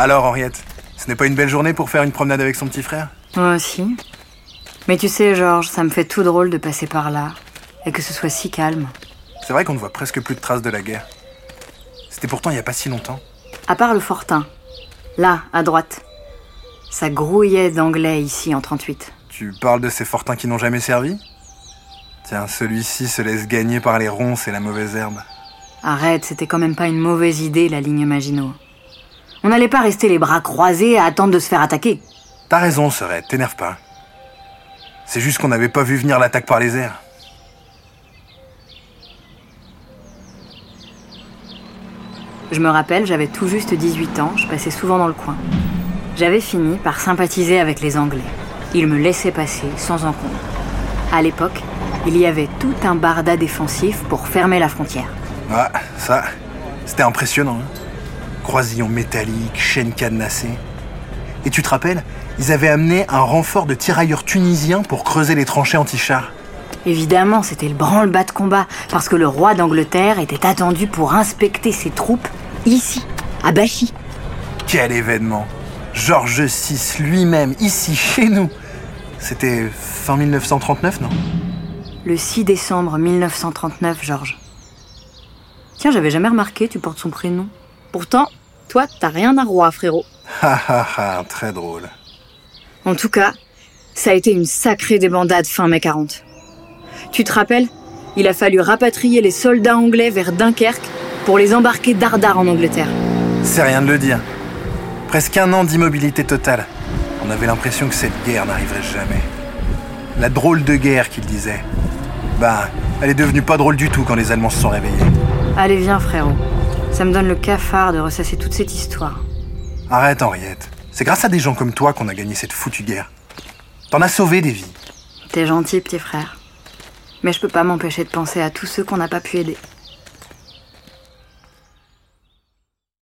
Alors, Henriette, ce n'est pas une belle journée pour faire une promenade avec son petit frère? Moi aussi. Mais tu sais, Georges, ça me fait tout drôle de passer par là et que ce soit si calme. C'est vrai qu'on ne voit presque plus de traces de la guerre. C'était pourtant il n'y a pas si longtemps. À part le Fortin. Là, à droite. Ça grouillait d'anglais ici en 38. Tu parles de ces fortins qui n'ont jamais servi? Tiens, celui-ci se laisse gagner par les ronces et la mauvaise herbe. Arrête, c'était quand même pas une mauvaise idée, la ligne Maginot. On n'allait pas rester les bras croisés à attendre de se faire attaquer. T'as raison, Serette, t'énerve pas. C'est juste qu'on n'avait pas vu venir l'attaque par les airs. Je me rappelle, j'avais tout juste 18 ans, je passais souvent dans le coin. J'avais fini par sympathiser avec les Anglais. Ils me laissaient passer sans encombre. À l'époque, il y avait tout un barda défensif pour fermer la frontière. Ah, ça, c'était impressionnant. Hein. Croisillon métallique, chaîne cadenassée. Et tu te rappelles, ils avaient amené un renfort de tirailleurs tunisiens pour creuser les tranchées anti-chars. Évidemment, c'était le branle-bas de combat, parce que le roi d'Angleterre était attendu pour inspecter ses troupes ici, à Bachy. Quel événement Georges VI lui-même, ici, chez nous C'était fin 1939, non? Le 6 décembre 1939, Georges. Tiens, j'avais jamais remarqué, tu portes son prénom. Pourtant, toi, t'as rien à roi, frérot. Ha ha ha, très drôle. En tout cas, ça a été une sacrée débandade fin mai 40. Tu te rappelles Il a fallu rapatrier les soldats anglais vers Dunkerque pour les embarquer dardard en Angleterre. C'est rien de le dire. Presque un an d'immobilité totale. On avait l'impression que cette guerre n'arriverait jamais. La drôle de guerre qu'il disait. Bah, elle est devenue pas drôle du tout quand les Allemands se sont réveillés. Allez, viens, frérot. Ça me donne le cafard de ressasser toute cette histoire. Arrête, Henriette. C'est grâce à des gens comme toi qu'on a gagné cette foutue guerre. T'en as sauvé des vies. T'es gentil, petit frère. Mais je peux pas m'empêcher de penser à tous ceux qu'on n'a pas pu aider.